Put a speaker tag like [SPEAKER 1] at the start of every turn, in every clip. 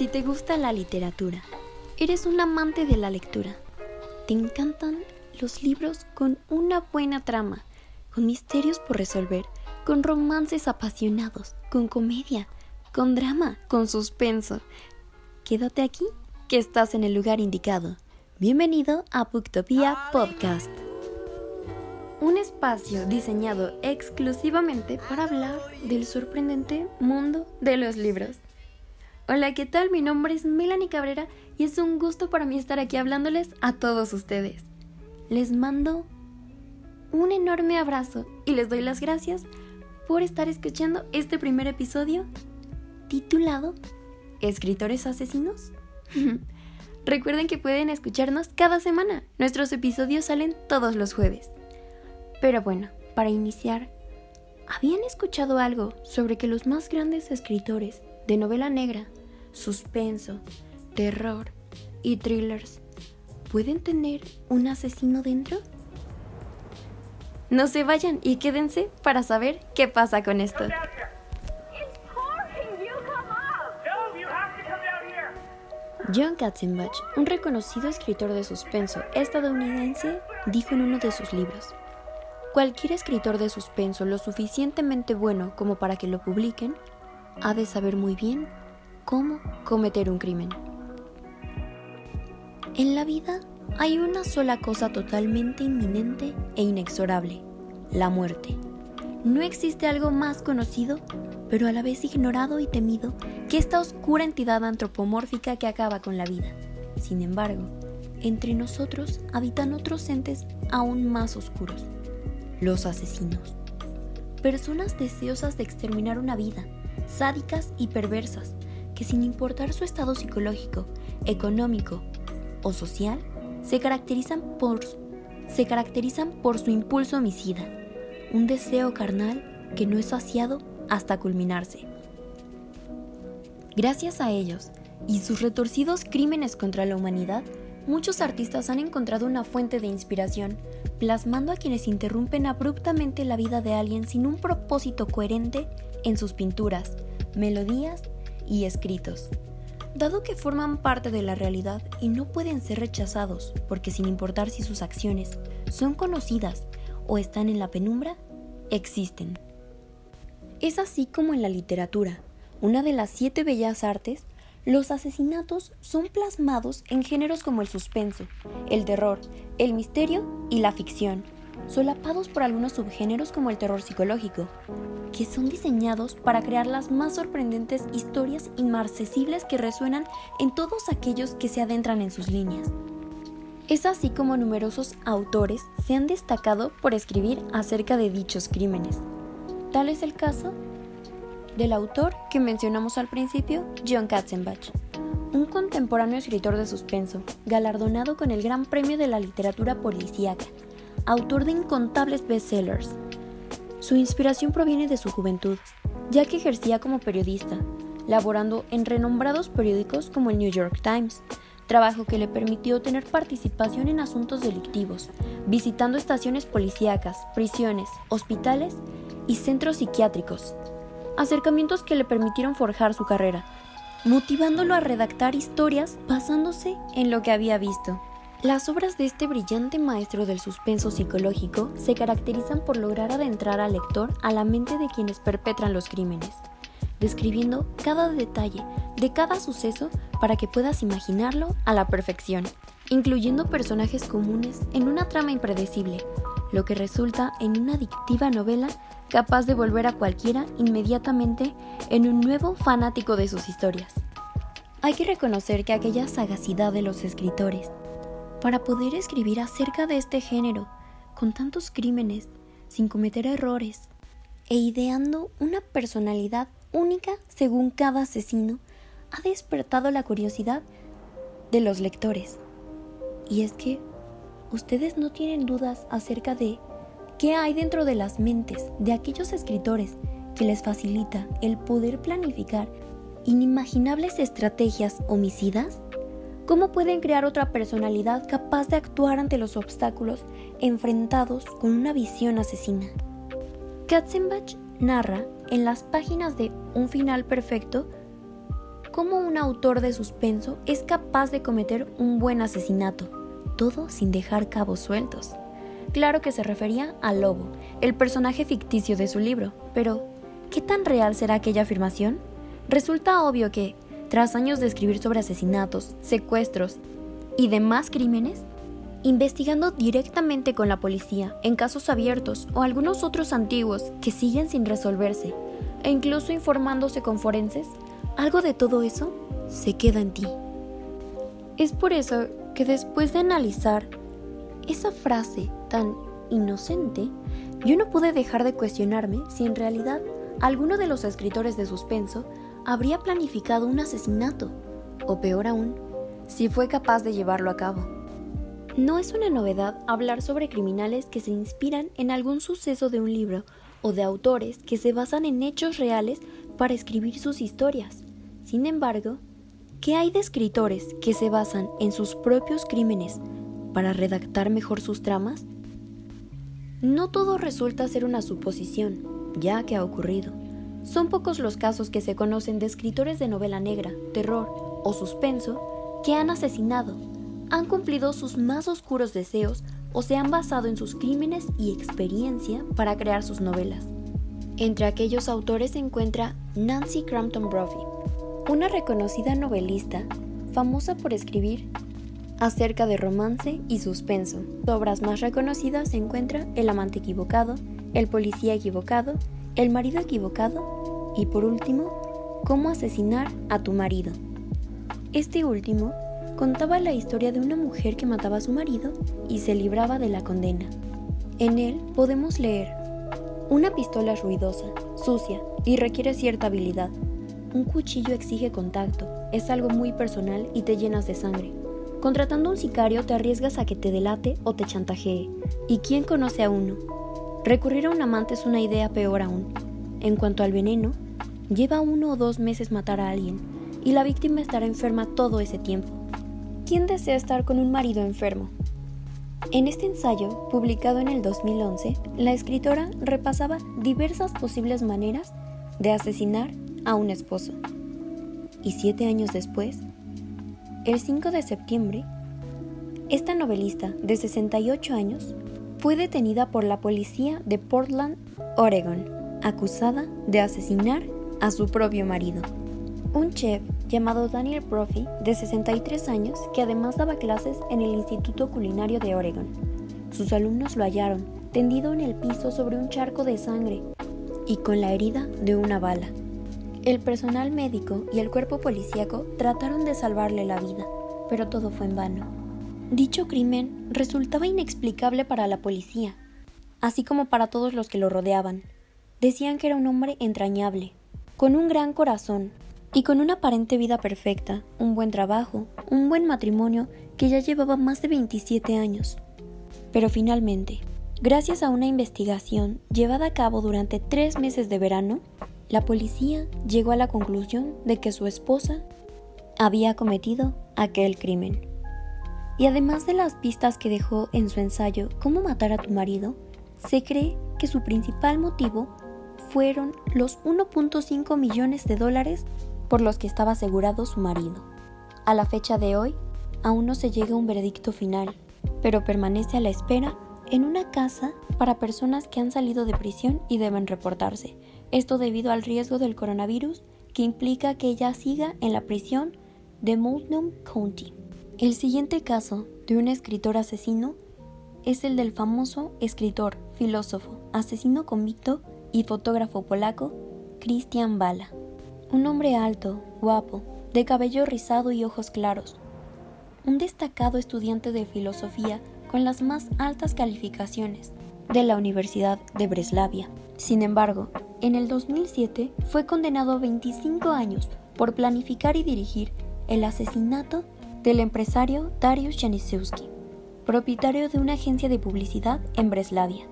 [SPEAKER 1] Si te gusta la literatura, eres un amante de la lectura, te encantan los libros con una buena trama, con misterios por resolver, con romances apasionados, con comedia, con drama, con suspenso. Quédate aquí, que estás en el lugar indicado. Bienvenido a Booktopia Podcast. Un espacio diseñado exclusivamente para hablar del sorprendente mundo de los libros. Hola, ¿qué tal? Mi nombre es Melanie Cabrera y es un gusto para mí estar aquí hablándoles a todos ustedes. Les mando un enorme abrazo y les doy las gracias por estar escuchando este primer episodio titulado ¿Escritores asesinos? Recuerden que pueden escucharnos cada semana. Nuestros episodios salen todos los jueves. Pero bueno, para iniciar, ¿habían escuchado algo sobre que los más grandes escritores de novela negra suspenso, terror y thrillers pueden tener un asesino dentro? No se vayan y quédense para saber qué pasa con esto. John Katzenbach, un reconocido escritor de suspenso estadounidense, dijo en uno de sus libros, Cualquier escritor de suspenso lo suficientemente bueno como para que lo publiquen, ha de saber muy bien cómo cometer un crimen. En la vida hay una sola cosa totalmente inminente e inexorable, la muerte. No existe algo más conocido, pero a la vez ignorado y temido, que esta oscura entidad antropomórfica que acaba con la vida. Sin embargo, entre nosotros habitan otros entes aún más oscuros, los asesinos. Personas deseosas de exterminar una vida, sádicas y perversas, que sin importar su estado psicológico, económico o social, se caracterizan por, se caracterizan por su impulso homicida, un deseo carnal que no es saciado hasta culminarse. Gracias a ellos y sus retorcidos crímenes contra la humanidad, muchos artistas han encontrado una fuente de inspiración, plasmando a quienes interrumpen abruptamente la vida de alguien sin un propósito coherente en sus pinturas, melodías y escritos, dado que forman parte de la realidad y no pueden ser rechazados porque sin importar si sus acciones son conocidas o están en la penumbra, existen. Es así como en la literatura, una de las siete bellas artes, los asesinatos son plasmados en géneros como el suspenso, el terror, el misterio y la ficción, solapados por algunos subgéneros como el terror psicológico, que son diseñados para crear las más sorprendentes historias inmarcesibles que resuenan en todos aquellos que se adentran en sus líneas. Es así como numerosos autores se han destacado por escribir acerca de dichos crímenes. Tal es el caso del autor que mencionamos al principio, John Katzenbach, un contemporáneo escritor de suspenso, galardonado con el Gran Premio de la Literatura Policíaca autor de incontables bestsellers. Su inspiración proviene de su juventud, ya que ejercía como periodista, laborando en renombrados periódicos como el New York Times, trabajo que le permitió tener participación en asuntos delictivos, visitando estaciones policíacas, prisiones, hospitales y centros psiquiátricos, acercamientos que le permitieron forjar su carrera, motivándolo a redactar historias basándose en lo que había visto. Las obras de este brillante maestro del suspenso psicológico se caracterizan por lograr adentrar al lector a la mente de quienes perpetran los crímenes, describiendo cada detalle de cada suceso para que puedas imaginarlo a la perfección, incluyendo personajes comunes en una trama impredecible, lo que resulta en una adictiva novela capaz de volver a cualquiera inmediatamente en un nuevo fanático de sus historias. Hay que reconocer que aquella sagacidad de los escritores para poder escribir acerca de este género, con tantos crímenes, sin cometer errores, e ideando una personalidad única según cada asesino, ha despertado la curiosidad de los lectores. Y es que ustedes no tienen dudas acerca de qué hay dentro de las mentes de aquellos escritores que les facilita el poder planificar inimaginables estrategias homicidas ¿Cómo pueden crear otra personalidad capaz de actuar ante los obstáculos enfrentados con una visión asesina? Katzenbach narra en las páginas de Un final perfecto cómo un autor de suspenso es capaz de cometer un buen asesinato, todo sin dejar cabos sueltos. Claro que se refería a Lobo, el personaje ficticio de su libro, pero ¿qué tan real será aquella afirmación? Resulta obvio que, tras años de escribir sobre asesinatos, secuestros y demás crímenes, investigando directamente con la policía en casos abiertos o algunos otros antiguos que siguen sin resolverse, e incluso informándose con forenses, algo de todo eso se queda en ti. Es por eso que después de analizar esa frase tan inocente, yo no pude dejar de cuestionarme si en realidad alguno de los escritores de suspenso habría planificado un asesinato, o peor aún, si fue capaz de llevarlo a cabo. No es una novedad hablar sobre criminales que se inspiran en algún suceso de un libro o de autores que se basan en hechos reales para escribir sus historias. Sin embargo, ¿qué hay de escritores que se basan en sus propios crímenes para redactar mejor sus tramas? No todo resulta ser una suposición, ya que ha ocurrido. Son pocos los casos que se conocen de escritores de novela negra, terror o suspenso que han asesinado, han cumplido sus más oscuros deseos o se han basado en sus crímenes y experiencia para crear sus novelas. Entre aquellos autores se encuentra Nancy Crampton Brophy, una reconocida novelista famosa por escribir acerca de romance y suspenso. Sus obras más reconocidas se encuentran El amante equivocado, El policía equivocado, El marido equivocado y por último, Cómo asesinar a tu marido. Este último contaba la historia de una mujer que mataba a su marido y se libraba de la condena. En él podemos leer, una pistola ruidosa, sucia y requiere cierta habilidad. Un cuchillo exige contacto, es algo muy personal y te llenas de sangre. Contratando a un sicario te arriesgas a que te delate o te chantajee. ¿Y quién conoce a uno? Recurrir a un amante es una idea peor aún. En cuanto al veneno, lleva uno o dos meses matar a alguien y la víctima estará enferma todo ese tiempo. ¿Quién desea estar con un marido enfermo? En este ensayo, publicado en el 2011, la escritora repasaba diversas posibles maneras de asesinar a un esposo. Y siete años después, el 5 de septiembre, esta novelista de 68 años fue detenida por la policía de Portland, Oregon, acusada de asesinar a su propio marido. Un chef llamado Daniel Brophy, de 63 años, que además daba clases en el Instituto Culinario de Oregon. Sus alumnos lo hallaron, tendido en el piso sobre un charco de sangre y con la herida de una bala. El personal médico y el cuerpo policíaco trataron de salvarle la vida, pero todo fue en vano. Dicho crimen resultaba inexplicable para la policía, así como para todos los que lo rodeaban. Decían que era un hombre entrañable, con un gran corazón y con una aparente vida perfecta, un buen trabajo, un buen matrimonio que ya llevaba más de 27 años. Pero finalmente, gracias a una investigación llevada a cabo durante tres meses de verano, la policía llegó a la conclusión de que su esposa había cometido aquel crimen. Y además de las pistas que dejó en su ensayo Cómo matar a tu marido, se cree que su principal motivo fueron los 1.5 millones de dólares por los que estaba asegurado su marido. A la fecha de hoy, aún no se llega a un veredicto final, pero permanece a la espera en una casa para personas que han salido de prisión y deben reportarse, esto debido al riesgo del coronavirus que implica que ella siga en la prisión de Multnomah County. El siguiente caso de un escritor asesino es el del famoso escritor, filósofo, asesino convicto y fotógrafo polaco Christian Bala. Un hombre alto, guapo, de cabello rizado y ojos claros. Un destacado estudiante de filosofía con las más altas calificaciones de la Universidad de Breslavia. Sin embargo, en el 2007 fue condenado a 25 años por planificar y dirigir el asesinato del empresario Dariusz Janiszewski, propietario de una agencia de publicidad en Breslavia.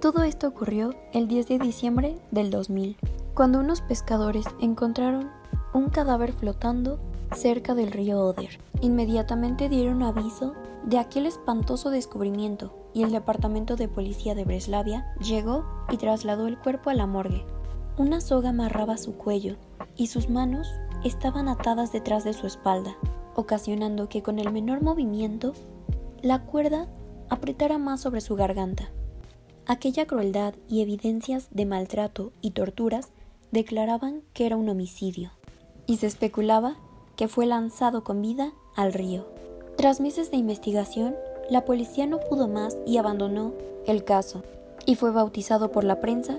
[SPEAKER 1] Todo esto ocurrió el 10 de diciembre del 2000, cuando unos pescadores encontraron un cadáver flotando cerca del río Oder. Inmediatamente dieron aviso de aquel espantoso descubrimiento y el departamento de policía de Breslavia llegó y trasladó el cuerpo a la morgue. Una soga amarraba su cuello y sus manos estaban atadas detrás de su espalda, ocasionando que con el menor movimiento la cuerda apretara más sobre su garganta. Aquella crueldad y evidencias de maltrato y torturas declaraban que era un homicidio, y se especulaba que fue lanzado con vida al río. Tras meses de investigación, la policía no pudo más y abandonó el caso, y fue bautizado por la prensa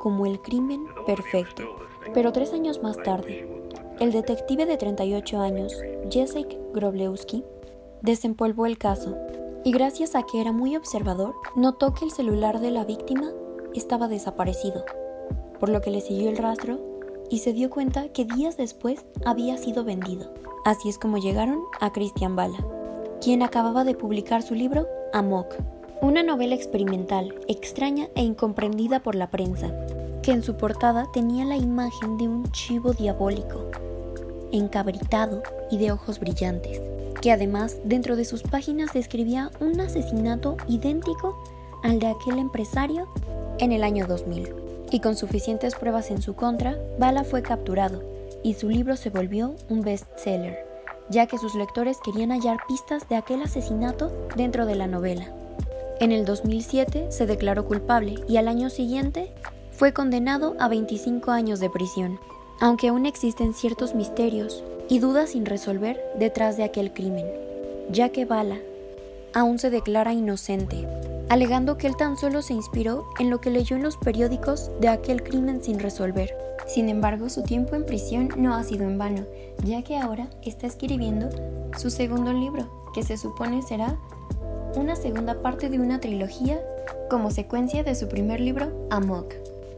[SPEAKER 1] como el crimen perfecto. Pero tres años más tarde, el detective de 38 años, Jacek Groblewski, desempolvó el caso y gracias a que era muy observador, notó que el celular de la víctima estaba desaparecido, por lo que le siguió el rastro y se dio cuenta que días después había sido vendido. Así es como llegaron a Christian Bala, quien acababa de publicar su libro Amok, una novela experimental, extraña e incomprendida por la prensa, que en su portada tenía la imagen de un chivo diabólico, encabritado y de ojos brillantes que además dentro de sus páginas describía un asesinato idéntico al de aquel empresario en el año 2000. Y con suficientes pruebas en su contra, Bala fue capturado y su libro se volvió un bestseller, ya que sus lectores querían hallar pistas de aquel asesinato dentro de la novela. En el 2007 se declaró culpable y al año siguiente fue condenado a 25 años de prisión. Aunque aún existen ciertos misterios y dudas sin resolver detrás de aquel crimen, ya que Bala aún se declara inocente, alegando que él tan solo se inspiró en lo que leyó en los periódicos de aquel crimen sin resolver. Sin embargo, su tiempo en prisión no ha sido en vano, ya que ahora está escribiendo su segundo libro, que se supone será una segunda parte de una trilogía como secuencia de su primer libro, Amok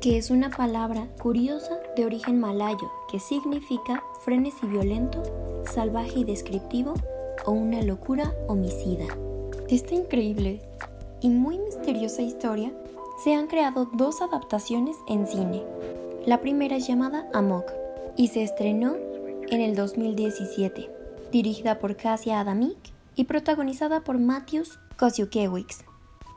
[SPEAKER 1] que es una palabra curiosa de origen malayo que significa frenesí violento, salvaje y descriptivo o una locura homicida. esta increíble y muy misteriosa historia se han creado dos adaptaciones en cine. La primera es llamada Amok y se estrenó en el 2017, dirigida por Kasia Adamik y protagonizada por Matthews Kosiukiewicz.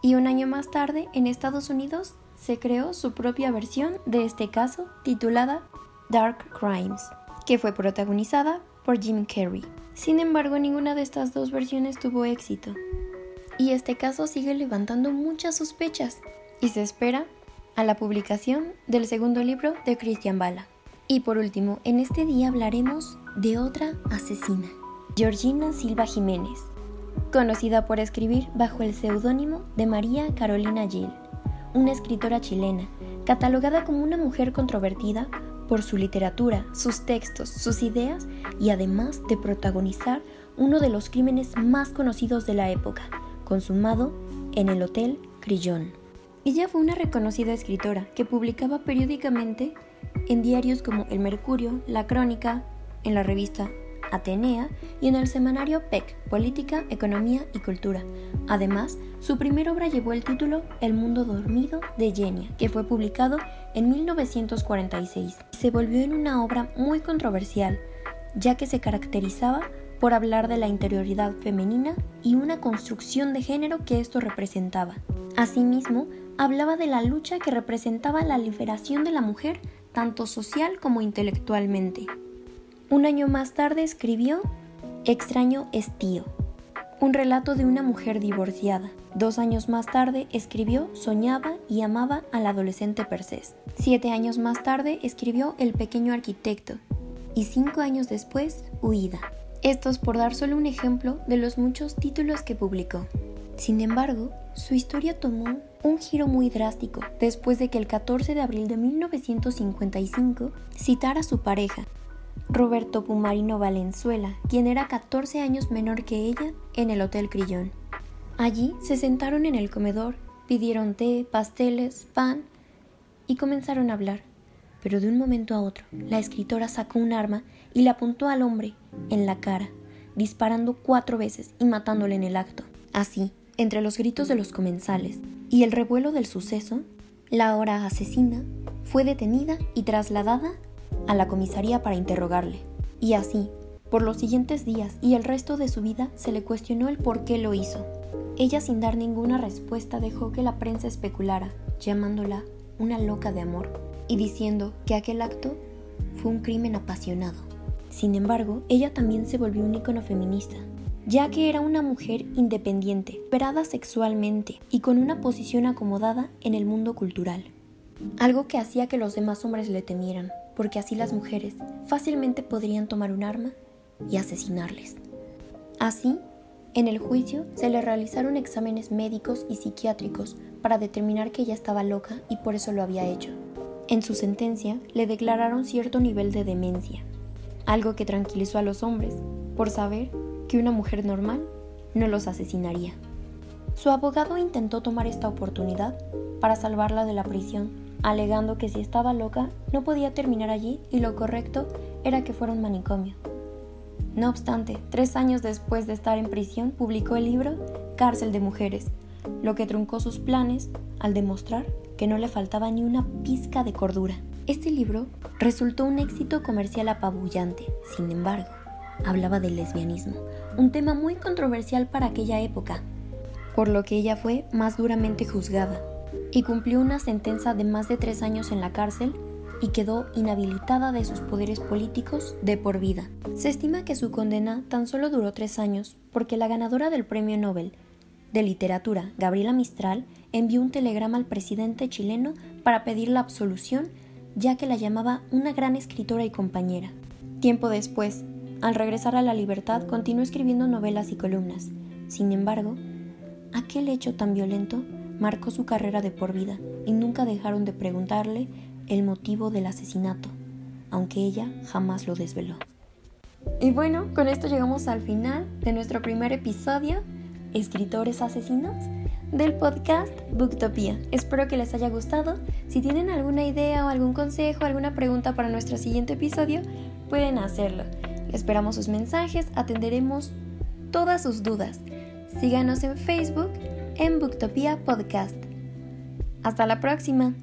[SPEAKER 1] Y un año más tarde, en Estados Unidos, se creó su propia versión de este caso titulada Dark Crimes, que fue protagonizada por Jim Carrey. Sin embargo, ninguna de estas dos versiones tuvo éxito. Y este caso sigue levantando muchas sospechas y se espera a la publicación del segundo libro de Christian Bala. Y por último, en este día hablaremos de otra asesina, Georgina Silva Jiménez, conocida por escribir bajo el seudónimo de María Carolina Gill una escritora chilena, catalogada como una mujer controvertida por su literatura, sus textos, sus ideas y además de protagonizar uno de los crímenes más conocidos de la época, consumado en el Hotel Crillon. Ella fue una reconocida escritora que publicaba periódicamente en diarios como El Mercurio, La Crónica, en la revista Atenea y en el semanario PEC, Política, Economía y Cultura. Además, su primera obra llevó el título El mundo dormido de Genia, que fue publicado en 1946. Se volvió en una obra muy controversial, ya que se caracterizaba por hablar de la interioridad femenina y una construcción de género que esto representaba. Asimismo, hablaba de la lucha que representaba la liberación de la mujer, tanto social como intelectualmente. Un año más tarde escribió Extraño estío, un relato de una mujer divorciada. Dos años más tarde escribió Soñaba y amaba al adolescente Persés. Siete años más tarde escribió El pequeño arquitecto. Y cinco años después, Huida. Estos por dar solo un ejemplo de los muchos títulos que publicó. Sin embargo, su historia tomó un giro muy drástico después de que el 14 de abril de 1955 citara a su pareja, Roberto Pumarino Valenzuela, quien era 14 años menor que ella, en el Hotel Crillón. Allí se sentaron en el comedor, pidieron té, pasteles, pan y comenzaron a hablar. Pero de un momento a otro, la escritora sacó un arma y le apuntó al hombre en la cara, disparando cuatro veces y matándole en el acto. Así, entre los gritos de los comensales y el revuelo del suceso, la hora asesina fue detenida y trasladada a la comisaría para interrogarle. Y así, por los siguientes días y el resto de su vida se le cuestionó el por qué lo hizo. Ella sin dar ninguna respuesta dejó que la prensa especulara, llamándola una loca de amor y diciendo que aquel acto fue un crimen apasionado. Sin embargo, ella también se volvió un icono feminista, ya que era una mujer independiente, esperada sexualmente y con una posición acomodada en el mundo cultural. Algo que hacía que los demás hombres le temieran, porque así las mujeres fácilmente podrían tomar un arma y asesinarles. Así, en el juicio se le realizaron exámenes médicos y psiquiátricos para determinar que ella estaba loca y por eso lo había hecho. En su sentencia le declararon cierto nivel de demencia, algo que tranquilizó a los hombres por saber que una mujer normal no los asesinaría. Su abogado intentó tomar esta oportunidad para salvarla de la prisión, alegando que si estaba loca no podía terminar allí y lo correcto era que fuera un manicomio. No obstante, tres años después de estar en prisión, publicó el libro Cárcel de Mujeres, lo que truncó sus planes al demostrar que no le faltaba ni una pizca de cordura. Este libro resultó un éxito comercial apabullante, sin embargo, hablaba del lesbianismo, un tema muy controversial para aquella época, por lo que ella fue más duramente juzgada y cumplió una sentencia de más de tres años en la cárcel y quedó inhabilitada de sus poderes políticos de por vida. Se estima que su condena tan solo duró tres años porque la ganadora del Premio Nobel de Literatura, Gabriela Mistral, envió un telegrama al presidente chileno para pedir la absolución, ya que la llamaba una gran escritora y compañera. Tiempo después, al regresar a la libertad, continuó escribiendo novelas y columnas. Sin embargo, aquel hecho tan violento marcó su carrera de por vida y nunca dejaron de preguntarle el motivo del asesinato, aunque ella jamás lo desveló. Y bueno, con esto llegamos al final de nuestro primer episodio, Escritores Asesinos, del podcast Booktopia. Espero que les haya gustado. Si tienen alguna idea o algún consejo, alguna pregunta para nuestro siguiente episodio, pueden hacerlo. Esperamos sus mensajes, atenderemos todas sus dudas. Síganos en Facebook en Booktopia Podcast. Hasta la próxima.